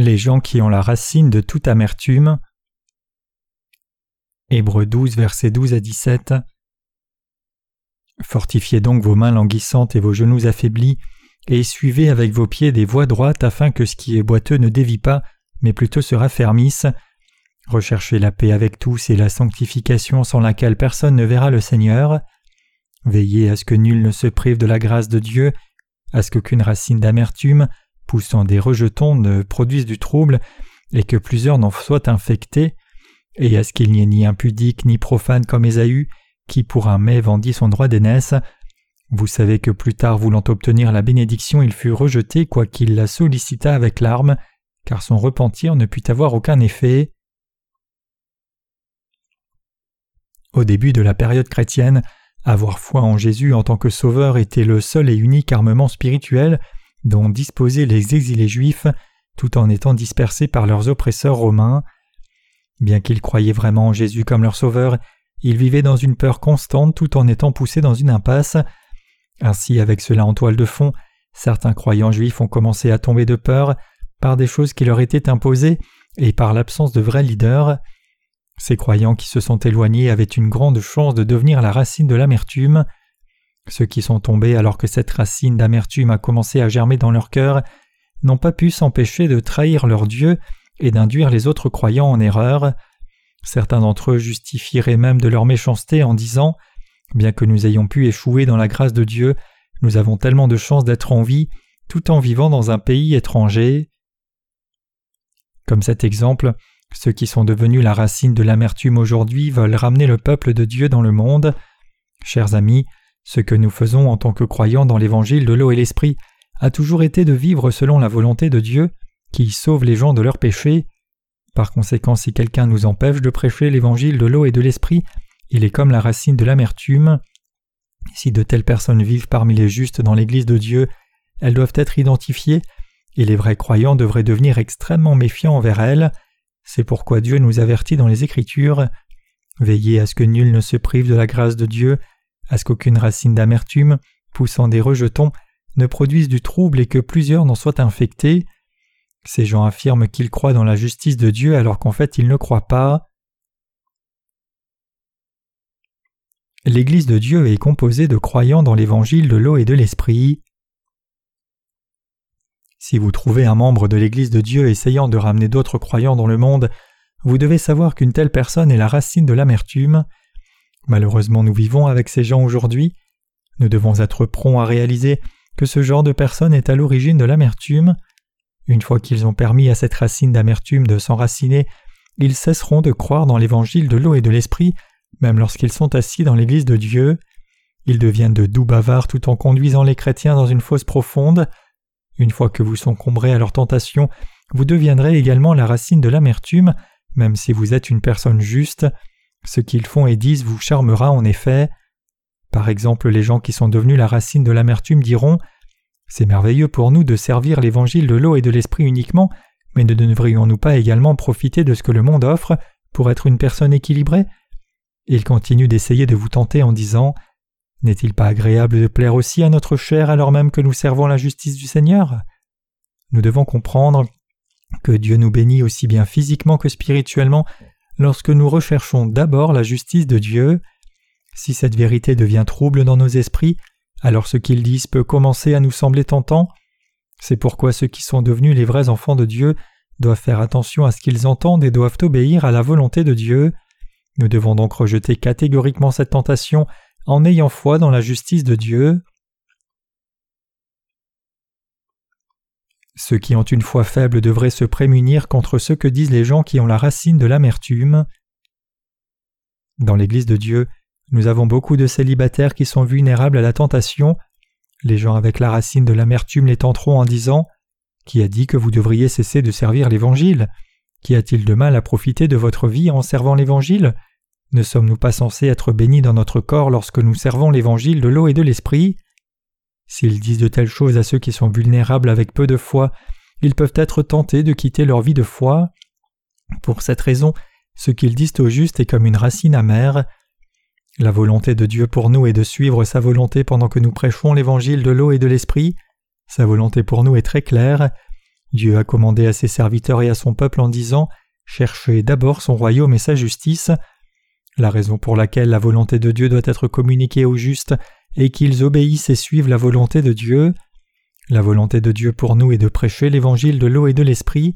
Les gens qui ont la racine de toute amertume. Hébreux 12, versets 12 à 17. Fortifiez donc vos mains languissantes et vos genoux affaiblis, et suivez avec vos pieds des voies droites afin que ce qui est boiteux ne dévie pas, mais plutôt se raffermisse. Recherchez la paix avec tous et la sanctification sans laquelle personne ne verra le Seigneur. Veillez à ce que nul ne se prive de la grâce de Dieu, à ce qu'aucune racine d'amertume, poussant des rejetons, ne produise du trouble, et que plusieurs n'en soient infectés, et à ce qu'il n'y ait ni impudique ni profane comme Ésaü, qui pour un mai vendit son droit d'aînesse. Vous savez que plus tard voulant obtenir la bénédiction il fut rejeté quoiqu'il la sollicita avec larmes, car son repentir ne put avoir aucun effet. Au début de la période chrétienne, avoir foi en Jésus en tant que sauveur était le seul et unique armement spirituel dont disposaient les exilés juifs tout en étant dispersés par leurs oppresseurs romains. Bien qu'ils croyaient vraiment en Jésus comme leur sauveur, ils vivaient dans une peur constante tout en étant poussés dans une impasse. Ainsi, avec cela en toile de fond, certains croyants juifs ont commencé à tomber de peur par des choses qui leur étaient imposées et par l'absence de vrais leaders. Ces croyants qui se sont éloignés avaient une grande chance de devenir la racine de l'amertume. Ceux qui sont tombés alors que cette racine d'amertume a commencé à germer dans leur cœur n'ont pas pu s'empêcher de trahir leur Dieu et d'induire les autres croyants en erreur. Certains d'entre eux justifieraient même de leur méchanceté en disant Bien que nous ayons pu échouer dans la grâce de Dieu, nous avons tellement de chance d'être en vie tout en vivant dans un pays étranger. Comme cet exemple, ceux qui sont devenus la racine de l'amertume aujourd'hui veulent ramener le peuple de Dieu dans le monde. Chers amis, ce que nous faisons en tant que croyants dans l'évangile de l'eau et l'esprit a toujours été de vivre selon la volonté de Dieu, qui sauve les gens de leurs péchés. Par conséquent, si quelqu'un nous empêche de prêcher l'évangile de l'eau et de l'esprit, il est comme la racine de l'amertume. Si de telles personnes vivent parmi les justes dans l'Église de Dieu, elles doivent être identifiées, et les vrais croyants devraient devenir extrêmement méfiants envers elles. C'est pourquoi Dieu nous avertit dans les Écritures. Veillez à ce que nul ne se prive de la grâce de Dieu, à ce qu'aucune racine d'amertume, poussant des rejetons, ne produise du trouble et que plusieurs n'en soient infectés. Ces gens affirment qu'ils croient dans la justice de Dieu alors qu'en fait ils ne croient pas. L'Église de Dieu est composée de croyants dans l'Évangile de l'eau et de l'Esprit. Si vous trouvez un membre de l'Église de Dieu essayant de ramener d'autres croyants dans le monde, vous devez savoir qu'une telle personne est la racine de l'amertume. Malheureusement nous vivons avec ces gens aujourd'hui. Nous devons être prompts à réaliser que ce genre de personne est à l'origine de l'amertume. Une fois qu'ils ont permis à cette racine d'amertume de s'enraciner, ils cesseront de croire dans l'évangile de l'eau et de l'esprit, même lorsqu'ils sont assis dans l'Église de Dieu. Ils deviennent de doux bavards tout en conduisant les chrétiens dans une fosse profonde. Une fois que vous succomberez à leur tentation, vous deviendrez également la racine de l'amertume, même si vous êtes une personne juste. Ce qu'ils font et disent vous charmera en effet. Par exemple, les gens qui sont devenus la racine de l'amertume diront C'est merveilleux pour nous de servir l'évangile de l'eau et de l'esprit uniquement, mais ne devrions-nous pas également profiter de ce que le monde offre pour être une personne équilibrée? Ils continuent d'essayer de vous tenter en disant N'est-il pas agréable de plaire aussi à notre chair alors même que nous servons la justice du Seigneur? Nous devons comprendre que Dieu nous bénit aussi bien physiquement que spirituellement lorsque nous recherchons d'abord la justice de Dieu. Si cette vérité devient trouble dans nos esprits, alors ce qu'ils disent peut commencer à nous sembler tentant. C'est pourquoi ceux qui sont devenus les vrais enfants de Dieu doivent faire attention à ce qu'ils entendent et doivent obéir à la volonté de Dieu. Nous devons donc rejeter catégoriquement cette tentation en ayant foi dans la justice de Dieu. Ceux qui ont une foi faible devraient se prémunir contre ce que disent les gens qui ont la racine de l'amertume. Dans l'Église de Dieu, nous avons beaucoup de célibataires qui sont vulnérables à la tentation. Les gens avec la racine de l'amertume les tenteront en disant Qui a dit que vous devriez cesser de servir l'Évangile? Qu'y a-t-il de mal à profiter de votre vie en servant l'Évangile? Ne sommes-nous pas censés être bénis dans notre corps lorsque nous servons l'Évangile de l'eau et de l'Esprit? S'ils disent de telles choses à ceux qui sont vulnérables avec peu de foi, ils peuvent être tentés de quitter leur vie de foi. Pour cette raison, ce qu'ils disent au juste est comme une racine amère. La volonté de Dieu pour nous est de suivre sa volonté pendant que nous prêchons l'évangile de l'eau et de l'esprit. Sa volonté pour nous est très claire. Dieu a commandé à ses serviteurs et à son peuple en disant Cherchez d'abord son royaume et sa justice. La raison pour laquelle la volonté de Dieu doit être communiquée aux justes est qu'ils obéissent et suivent la volonté de Dieu. La volonté de Dieu pour nous est de prêcher l'évangile de l'eau et de l'esprit.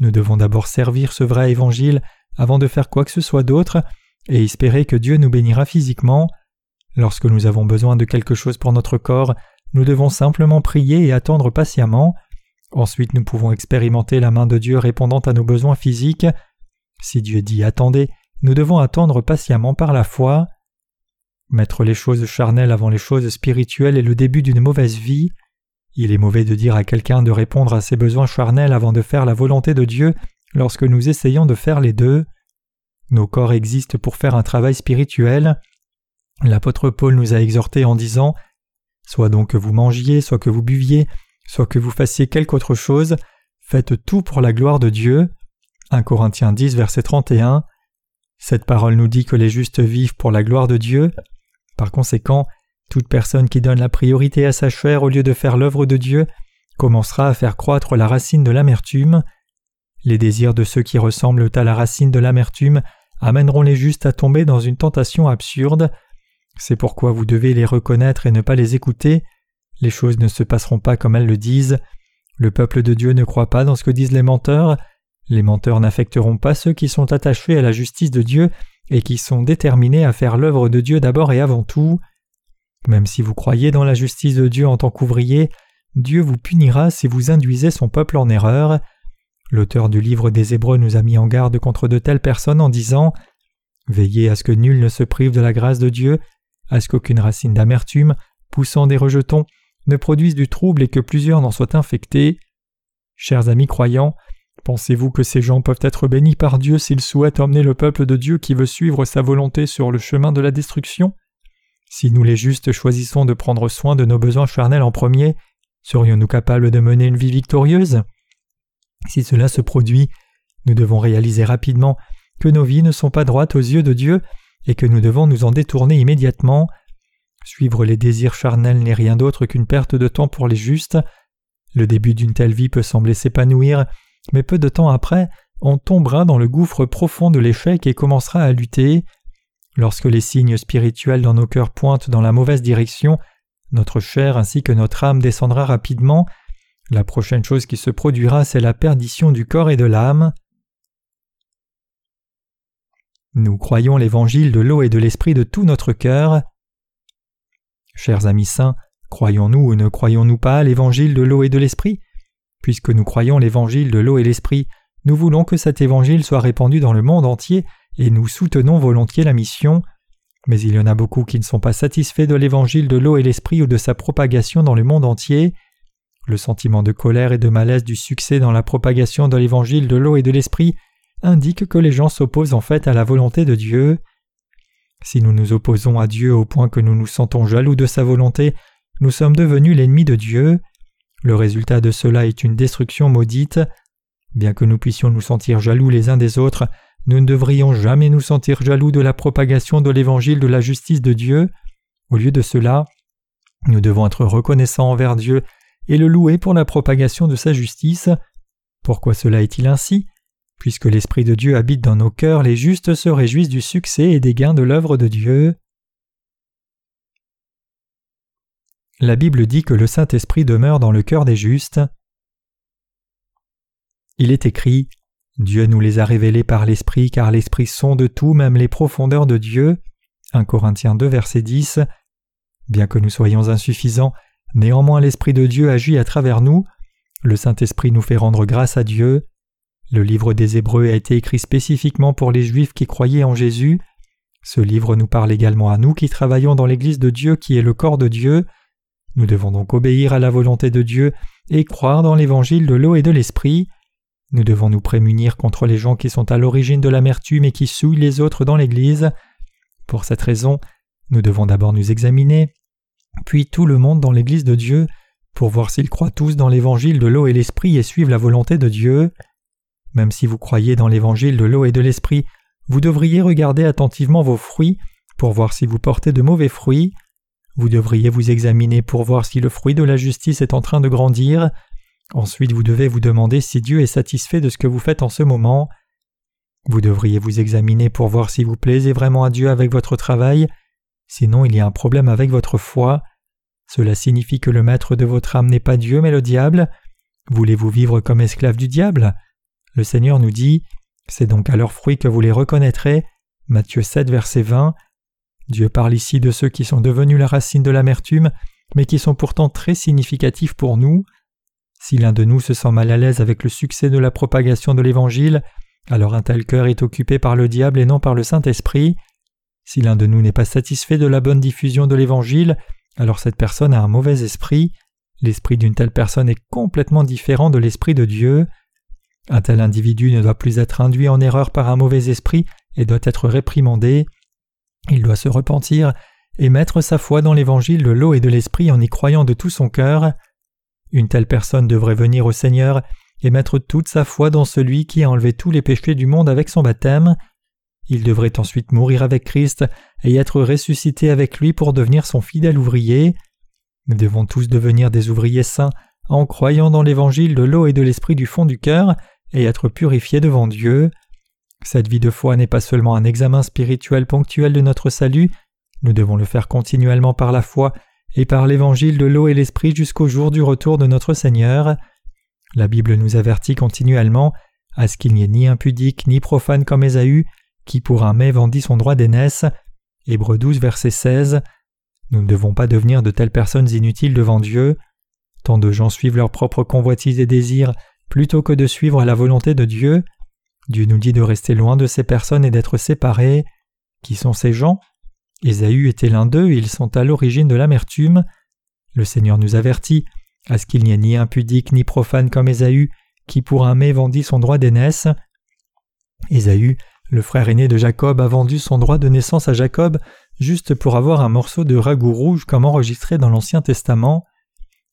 Nous devons d'abord servir ce vrai évangile avant de faire quoi que ce soit d'autre et espérer que Dieu nous bénira physiquement. Lorsque nous avons besoin de quelque chose pour notre corps, nous devons simplement prier et attendre patiemment. Ensuite nous pouvons expérimenter la main de Dieu répondant à nos besoins physiques. Si Dieu dit attendez, nous devons attendre patiemment par la foi. Mettre les choses charnelles avant les choses spirituelles est le début d'une mauvaise vie. Il est mauvais de dire à quelqu'un de répondre à ses besoins charnels avant de faire la volonté de Dieu lorsque nous essayons de faire les deux. Nos corps existent pour faire un travail spirituel. L'apôtre Paul nous a exhortés en disant Soit donc que vous mangiez, soit que vous buviez, soit que vous fassiez quelque autre chose, faites tout pour la gloire de Dieu. 1 Corinthiens 10, verset 31. Cette parole nous dit que les justes vivent pour la gloire de Dieu. Par conséquent, toute personne qui donne la priorité à sa chair au lieu de faire l'œuvre de Dieu commencera à faire croître la racine de l'amertume. Les désirs de ceux qui ressemblent à la racine de l'amertume amèneront les justes à tomber dans une tentation absurde. C'est pourquoi vous devez les reconnaître et ne pas les écouter. Les choses ne se passeront pas comme elles le disent. Le peuple de Dieu ne croit pas dans ce que disent les menteurs. Les menteurs n'affecteront pas ceux qui sont attachés à la justice de Dieu et qui sont déterminés à faire l'œuvre de Dieu d'abord et avant tout. Même si vous croyez dans la justice de Dieu en tant qu'ouvrier, Dieu vous punira si vous induisez son peuple en erreur. L'auteur du livre des Hébreux nous a mis en garde contre de telles personnes en disant Veillez à ce que nul ne se prive de la grâce de Dieu, à ce qu'aucune racine d'amertume, poussant des rejetons, ne produise du trouble et que plusieurs n'en soient infectés. Chers amis croyants, pensez-vous que ces gens peuvent être bénis par Dieu s'ils souhaitent emmener le peuple de Dieu qui veut suivre sa volonté sur le chemin de la destruction? Si nous les justes choisissons de prendre soin de nos besoins charnels en premier, serions-nous capables de mener une vie victorieuse? Si cela se produit, nous devons réaliser rapidement que nos vies ne sont pas droites aux yeux de Dieu et que nous devons nous en détourner immédiatement. Suivre les désirs charnels n'est rien d'autre qu'une perte de temps pour les justes. Le début d'une telle vie peut sembler s'épanouir, mais peu de temps après, on tombera dans le gouffre profond de l'échec et commencera à lutter. Lorsque les signes spirituels dans nos cœurs pointent dans la mauvaise direction, notre chair ainsi que notre âme descendra rapidement. La prochaine chose qui se produira, c'est la perdition du corps et de l'âme. Nous croyons l'évangile de l'eau et de l'esprit de tout notre cœur. Chers amis saints, croyons-nous ou ne croyons-nous pas l'évangile de l'eau et de l'esprit? Puisque nous croyons l'évangile de l'eau et l'esprit, nous voulons que cet évangile soit répandu dans le monde entier et nous soutenons volontiers la mission. Mais il y en a beaucoup qui ne sont pas satisfaits de l'évangile de l'eau et l'esprit ou de sa propagation dans le monde entier. Le sentiment de colère et de malaise du succès dans la propagation de l'évangile de l'eau et de l'esprit indique que les gens s'opposent en fait à la volonté de Dieu. Si nous nous opposons à Dieu au point que nous nous sentons jaloux de sa volonté, nous sommes devenus l'ennemi de Dieu. Le résultat de cela est une destruction maudite. Bien que nous puissions nous sentir jaloux les uns des autres, nous ne devrions jamais nous sentir jaloux de la propagation de l'évangile de la justice de Dieu. Au lieu de cela, nous devons être reconnaissants envers Dieu et le louer pour la propagation de sa justice. Pourquoi cela est-il ainsi? Puisque l'Esprit de Dieu habite dans nos cœurs, les justes se réjouissent du succès et des gains de l'œuvre de Dieu. La Bible dit que le Saint-Esprit demeure dans le cœur des justes. Il est écrit Dieu nous les a révélés par l'Esprit, car l'Esprit sonde tout, même les profondeurs de Dieu. 1 Corinthiens 2, verset 10. Bien que nous soyons insuffisants, néanmoins l'Esprit de Dieu agit à travers nous. Le Saint-Esprit nous fait rendre grâce à Dieu. Le livre des Hébreux a été écrit spécifiquement pour les Juifs qui croyaient en Jésus. Ce livre nous parle également à nous qui travaillons dans l'Église de Dieu qui est le corps de Dieu. Nous devons donc obéir à la volonté de Dieu et croire dans l'évangile de l'eau et de l'esprit. Nous devons nous prémunir contre les gens qui sont à l'origine de l'amertume et qui souillent les autres dans l'Église. Pour cette raison, nous devons d'abord nous examiner, puis tout le monde dans l'Église de Dieu, pour voir s'ils croient tous dans l'évangile de l'eau et l'esprit et suivent la volonté de Dieu. Même si vous croyez dans l'évangile de l'eau et de l'esprit, vous devriez regarder attentivement vos fruits pour voir si vous portez de mauvais fruits. Vous devriez vous examiner pour voir si le fruit de la justice est en train de grandir. Ensuite vous devez vous demander si Dieu est satisfait de ce que vous faites en ce moment. Vous devriez vous examiner pour voir si vous plaisez vraiment à Dieu avec votre travail, sinon il y a un problème avec votre foi. Cela signifie que le maître de votre âme n'est pas Dieu mais le diable. Voulez-vous vivre comme esclave du diable? Le Seigneur nous dit C'est donc à leurs fruits que vous les reconnaîtrez. Matthieu 7, verset 20. Dieu parle ici de ceux qui sont devenus la racine de l'amertume, mais qui sont pourtant très significatifs pour nous. Si l'un de nous se sent mal à l'aise avec le succès de la propagation de l'Évangile, alors un tel cœur est occupé par le diable et non par le Saint-Esprit. Si l'un de nous n'est pas satisfait de la bonne diffusion de l'Évangile, alors cette personne a un mauvais esprit. L'esprit d'une telle personne est complètement différent de l'esprit de Dieu. Un tel individu ne doit plus être induit en erreur par un mauvais esprit et doit être réprimandé. Il doit se repentir et mettre sa foi dans l'évangile de l'eau et de l'esprit en y croyant de tout son cœur. Une telle personne devrait venir au Seigneur et mettre toute sa foi dans celui qui a enlevé tous les péchés du monde avec son baptême. Il devrait ensuite mourir avec Christ et être ressuscité avec lui pour devenir son fidèle ouvrier. Nous devons tous devenir des ouvriers saints en croyant dans l'évangile de l'eau et de l'esprit du fond du cœur et être purifiés devant Dieu. Cette vie de foi n'est pas seulement un examen spirituel ponctuel de notre salut, nous devons le faire continuellement par la foi et par l'évangile de l'eau et l'esprit jusqu'au jour du retour de notre Seigneur. La Bible nous avertit continuellement à ce qu'il n'y ait ni impudique ni profane comme Ésaü, qui pour un mai vendit son droit d'aînesse. Hébreux 12, verset 16. Nous ne devons pas devenir de telles personnes inutiles devant Dieu. Tant de gens suivent leurs propres convoitises et désirs plutôt que de suivre la volonté de Dieu. Dieu nous dit de rester loin de ces personnes et d'être séparés. Qui sont ces gens? Ésaü était l'un d'eux, ils sont à l'origine de l'amertume. Le Seigneur nous avertit à ce qu'il n'y ait ni impudique ni profane comme Ésaü, qui pour un mai vendit son droit d'aînesse. Ésaü, le frère aîné de Jacob, a vendu son droit de naissance à Jacob juste pour avoir un morceau de ragoût rouge comme enregistré dans l'Ancien Testament.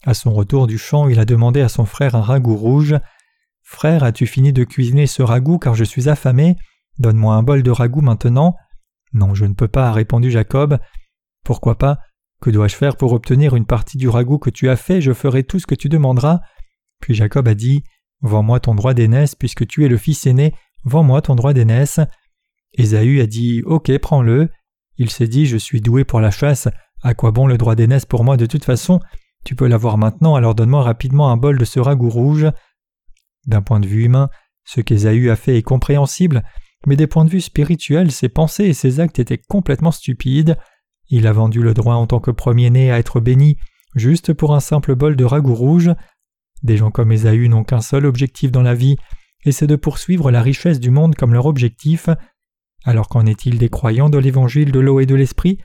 À son retour du champ, il a demandé à son frère un ragoût rouge. Frère, as-tu fini de cuisiner ce ragoût car je suis affamé? Donne-moi un bol de ragoût maintenant. Non, je ne peux pas, a répondu Jacob. Pourquoi pas? Que dois-je faire pour obtenir une partie du ragoût que tu as fait? Je ferai tout ce que tu demanderas. Puis Jacob a dit Vends-moi ton droit d'aînesse, puisque tu es le fils aîné, vends-moi ton droit d'aînesse. Ésaü a dit Ok, prends-le. Il s'est dit Je suis doué pour la chasse, à quoi bon le droit d'aînesse pour moi? De toute façon Tu peux l'avoir maintenant, alors donne-moi rapidement un bol de ce ragoût rouge. D'un point de vue humain, ce qu'Ésaü a fait est compréhensible, mais des points de vue spirituels, ses pensées et ses actes étaient complètement stupides. Il a vendu le droit en tant que premier-né à être béni, juste pour un simple bol de ragoût rouge. Des gens comme Ésaü n'ont qu'un seul objectif dans la vie, et c'est de poursuivre la richesse du monde comme leur objectif. Alors qu'en est-il des croyants de l'évangile de l'eau et de l'esprit?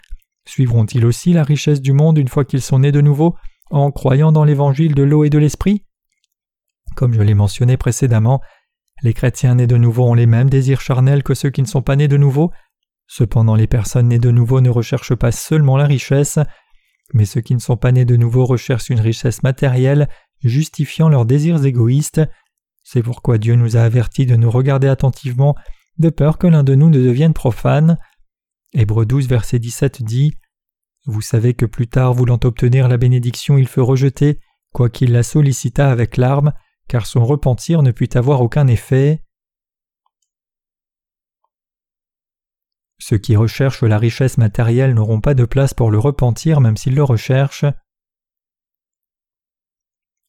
Suivront-ils aussi la richesse du monde une fois qu'ils sont nés de nouveau, en croyant dans l'évangile de l'eau et de l'esprit? Comme je l'ai mentionné précédemment, les chrétiens nés de nouveau ont les mêmes désirs charnels que ceux qui ne sont pas nés de nouveau. Cependant, les personnes nées de nouveau ne recherchent pas seulement la richesse, mais ceux qui ne sont pas nés de nouveau recherchent une richesse matérielle justifiant leurs désirs égoïstes. C'est pourquoi Dieu nous a avertis de nous regarder attentivement, de peur que l'un de nous ne devienne profane. Hébreux 12, verset 17 dit Vous savez que plus tard, voulant obtenir la bénédiction, il fut rejeté, quoiqu'il la sollicita avec larmes, car son repentir ne put avoir aucun effet. Ceux qui recherchent la richesse matérielle n'auront pas de place pour le repentir même s'ils le recherchent.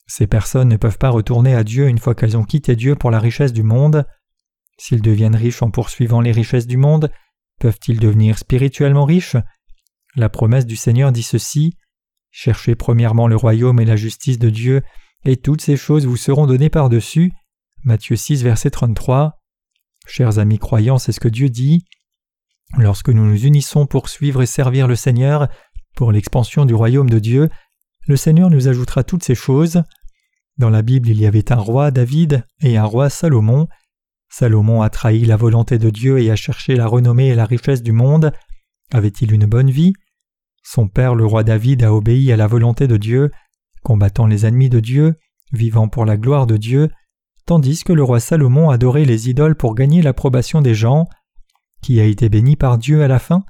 Ces personnes ne peuvent pas retourner à Dieu une fois qu'elles ont quitté Dieu pour la richesse du monde. S'ils deviennent riches en poursuivant les richesses du monde, peuvent-ils devenir spirituellement riches? La promesse du Seigneur dit ceci Cherchez premièrement le royaume et la justice de Dieu, et toutes ces choses vous seront données par-dessus. Matthieu 6, verset 33. Chers amis croyants, c'est ce que Dieu dit. Lorsque nous nous unissons pour suivre et servir le Seigneur, pour l'expansion du royaume de Dieu, le Seigneur nous ajoutera toutes ces choses. Dans la Bible, il y avait un roi David et un roi Salomon. Salomon a trahi la volonté de Dieu et a cherché la renommée et la richesse du monde. Avait-il une bonne vie? Son père, le roi David, a obéi à la volonté de Dieu combattant les ennemis de Dieu, vivant pour la gloire de Dieu, tandis que le roi Salomon adorait les idoles pour gagner l'approbation des gens. Qui a été béni par Dieu à la fin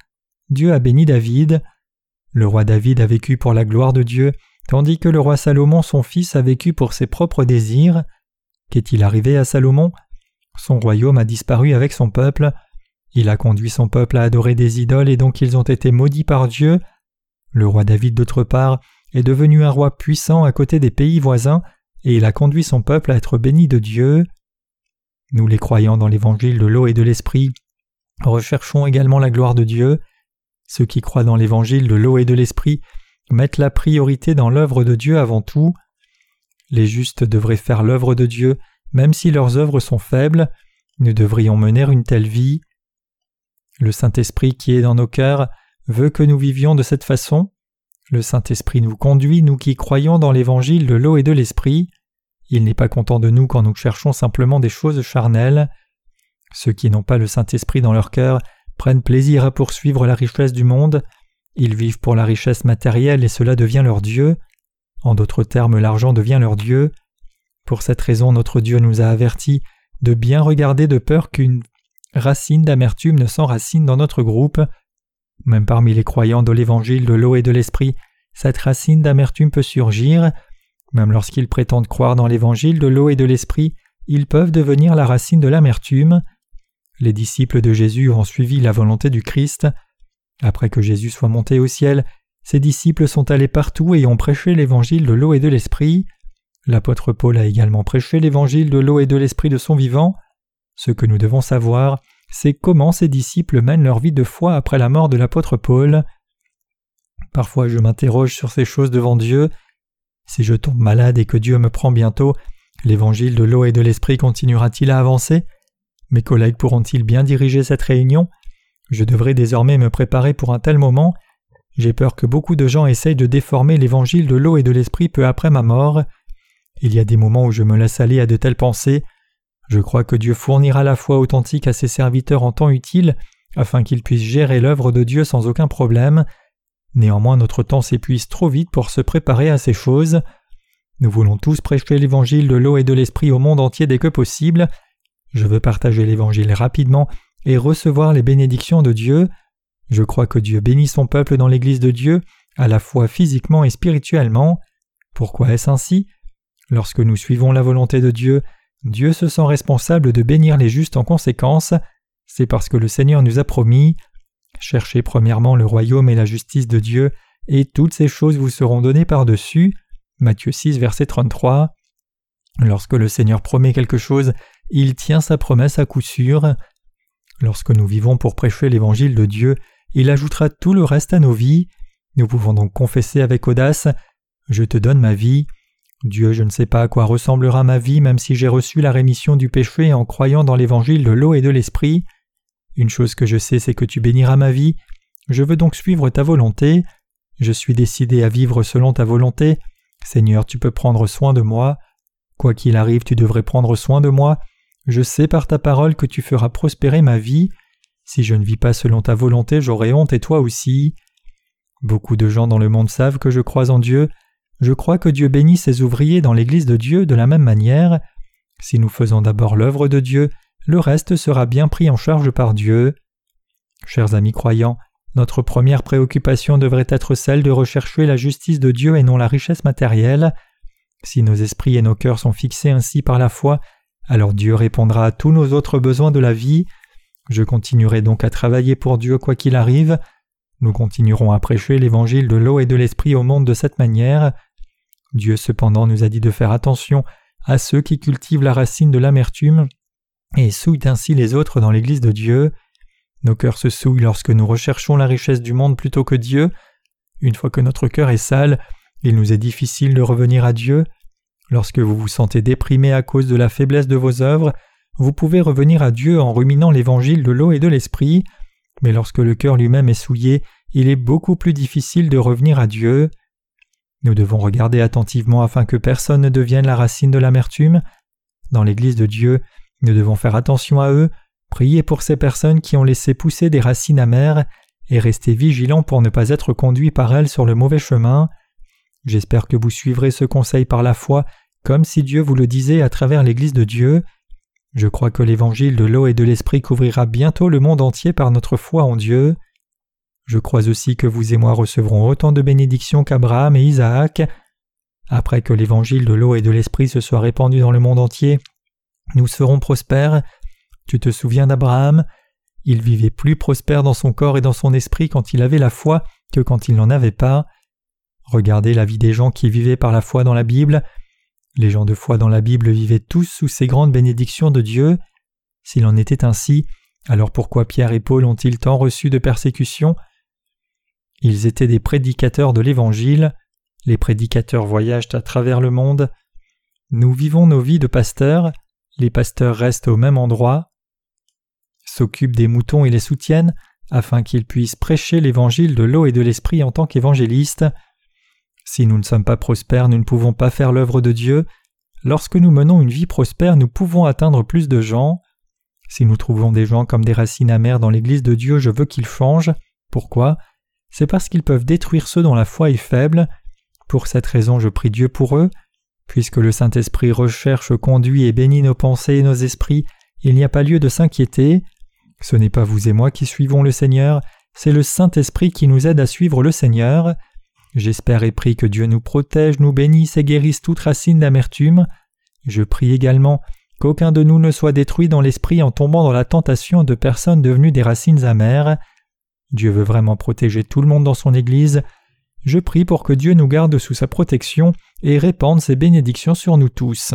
Dieu a béni David. Le roi David a vécu pour la gloire de Dieu tandis que le roi Salomon son fils a vécu pour ses propres désirs. Qu'est-il arrivé à Salomon? Son royaume a disparu avec son peuple. Il a conduit son peuple à adorer des idoles et donc ils ont été maudits par Dieu. Le roi David, d'autre part, est devenu un roi puissant à côté des pays voisins et il a conduit son peuple à être béni de Dieu. Nous les croyants dans l'évangile de l'eau et de l'esprit recherchons également la gloire de Dieu. Ceux qui croient dans l'évangile de l'eau et de l'esprit mettent la priorité dans l'œuvre de Dieu avant tout. Les justes devraient faire l'œuvre de Dieu, même si leurs œuvres sont faibles. Nous devrions mener une telle vie. Le Saint-Esprit qui est dans nos cœurs veut que nous vivions de cette façon. Le Saint-Esprit nous conduit, nous qui croyons dans l'évangile de l'eau et de l'esprit. Il n'est pas content de nous quand nous cherchons simplement des choses charnelles. Ceux qui n'ont pas le Saint-Esprit dans leur cœur prennent plaisir à poursuivre la richesse du monde. Ils vivent pour la richesse matérielle et cela devient leur Dieu. En d'autres termes, l'argent devient leur Dieu. Pour cette raison, notre Dieu nous a avertis de bien regarder de peur qu'une racine d'amertume ne s'enracine dans notre groupe. Même parmi les croyants de l'évangile de l'eau et de l'esprit, cette racine d'amertume peut surgir. Même lorsqu'ils prétendent croire dans l'évangile de l'eau et de l'esprit, ils peuvent devenir la racine de l'amertume. Les disciples de Jésus ont suivi la volonté du Christ. Après que Jésus soit monté au ciel, ses disciples sont allés partout et ont prêché l'évangile de l'eau et de l'esprit. L'apôtre Paul a également prêché l'évangile de l'eau et de l'esprit de son vivant. Ce que nous devons savoir, c'est comment ses disciples mènent leur vie de foi après la mort de l'apôtre Paul. Parfois je m'interroge sur ces choses devant Dieu. Si je tombe malade et que Dieu me prend bientôt, l'évangile de l'eau et de l'esprit continuera-t-il à avancer? Mes collègues pourront-ils bien diriger cette réunion? Je devrais désormais me préparer pour un tel moment. J'ai peur que beaucoup de gens essayent de déformer l'évangile de l'eau et de l'esprit peu après ma mort. Il y a des moments où je me laisse aller à de telles pensées. Je crois que Dieu fournira la foi authentique à ses serviteurs en temps utile, afin qu'ils puissent gérer l'œuvre de Dieu sans aucun problème. Néanmoins notre temps s'épuise trop vite pour se préparer à ces choses. Nous voulons tous prêcher l'évangile de l'eau et de l'esprit au monde entier dès que possible. Je veux partager l'évangile rapidement et recevoir les bénédictions de Dieu. Je crois que Dieu bénit son peuple dans l'Église de Dieu, à la fois physiquement et spirituellement. Pourquoi est-ce ainsi? Lorsque nous suivons la volonté de Dieu, Dieu se sent responsable de bénir les justes en conséquence. C'est parce que le Seigneur nous a promis Cherchez premièrement le royaume et la justice de Dieu, et toutes ces choses vous seront données par-dessus. Matthieu 6, verset 33. Lorsque le Seigneur promet quelque chose, il tient sa promesse à coup sûr. Lorsque nous vivons pour prêcher l'évangile de Dieu, il ajoutera tout le reste à nos vies. Nous pouvons donc confesser avec audace Je te donne ma vie. Dieu, je ne sais pas à quoi ressemblera ma vie même si j'ai reçu la rémission du péché en croyant dans l'évangile de l'eau et de l'esprit. Une chose que je sais, c'est que tu béniras ma vie. Je veux donc suivre ta volonté. Je suis décidé à vivre selon ta volonté. Seigneur, tu peux prendre soin de moi. Quoi qu'il arrive, tu devrais prendre soin de moi. Je sais par ta parole que tu feras prospérer ma vie. Si je ne vis pas selon ta volonté, j'aurai honte et toi aussi. Beaucoup de gens dans le monde savent que je crois en Dieu, je crois que Dieu bénit ses ouvriers dans l'Église de Dieu de la même manière. Si nous faisons d'abord l'œuvre de Dieu, le reste sera bien pris en charge par Dieu. Chers amis croyants, notre première préoccupation devrait être celle de rechercher la justice de Dieu et non la richesse matérielle. Si nos esprits et nos cœurs sont fixés ainsi par la foi, alors Dieu répondra à tous nos autres besoins de la vie. Je continuerai donc à travailler pour Dieu quoi qu'il arrive. Nous continuerons à prêcher l'évangile de l'eau et de l'esprit au monde de cette manière. Dieu cependant nous a dit de faire attention à ceux qui cultivent la racine de l'amertume et souillent ainsi les autres dans l'Église de Dieu. Nos cœurs se souillent lorsque nous recherchons la richesse du monde plutôt que Dieu. Une fois que notre cœur est sale, il nous est difficile de revenir à Dieu. Lorsque vous vous sentez déprimé à cause de la faiblesse de vos œuvres, vous pouvez revenir à Dieu en ruminant l'évangile de l'eau et de l'esprit mais lorsque le cœur lui-même est souillé, il est beaucoup plus difficile de revenir à Dieu. Nous devons regarder attentivement afin que personne ne devienne la racine de l'amertume. Dans l'Église de Dieu, nous devons faire attention à eux, prier pour ces personnes qui ont laissé pousser des racines amères, et rester vigilants pour ne pas être conduits par elles sur le mauvais chemin. J'espère que vous suivrez ce conseil par la foi, comme si Dieu vous le disait à travers l'Église de Dieu. Je crois que l'évangile de l'eau et de l'esprit couvrira bientôt le monde entier par notre foi en Dieu. Je crois aussi que vous et moi recevrons autant de bénédictions qu'Abraham et Isaac. après que l'évangile de l'eau et de l'esprit se soit répandu dans le monde entier, nous serons prospères. Tu te souviens d'Abraham? Il vivait plus prospère dans son corps et dans son esprit quand il avait la foi que quand il n'en avait pas. Regardez la vie des gens qui vivaient par la foi dans la Bible. Les gens de foi dans la Bible vivaient tous sous ces grandes bénédictions de Dieu. S'il en était ainsi, alors pourquoi Pierre et Paul ont-ils tant reçu de persécutions? Ils étaient des prédicateurs de l'Évangile. Les prédicateurs voyagent à travers le monde. Nous vivons nos vies de pasteurs. Les pasteurs restent au même endroit, s'occupent des moutons et les soutiennent, afin qu'ils puissent prêcher l'évangile de l'eau et de l'esprit en tant qu'évangélistes. Si nous ne sommes pas prospères, nous ne pouvons pas faire l'œuvre de Dieu. Lorsque nous menons une vie prospère, nous pouvons atteindre plus de gens. Si nous trouvons des gens comme des racines amères dans l'Église de Dieu, je veux qu'ils changent. Pourquoi? C'est parce qu'ils peuvent détruire ceux dont la foi est faible. Pour cette raison, je prie Dieu pour eux. Puisque le Saint-Esprit recherche, conduit et bénit nos pensées et nos esprits, il n'y a pas lieu de s'inquiéter. Ce n'est pas vous et moi qui suivons le Seigneur, c'est le Saint-Esprit qui nous aide à suivre le Seigneur. J'espère et prie que Dieu nous protège, nous bénisse et guérisse toute racine d'amertume. Je prie également qu'aucun de nous ne soit détruit dans l'esprit en tombant dans la tentation de personnes devenues des racines amères. Dieu veut vraiment protéger tout le monde dans son Église. Je prie pour que Dieu nous garde sous sa protection et répande ses bénédictions sur nous tous.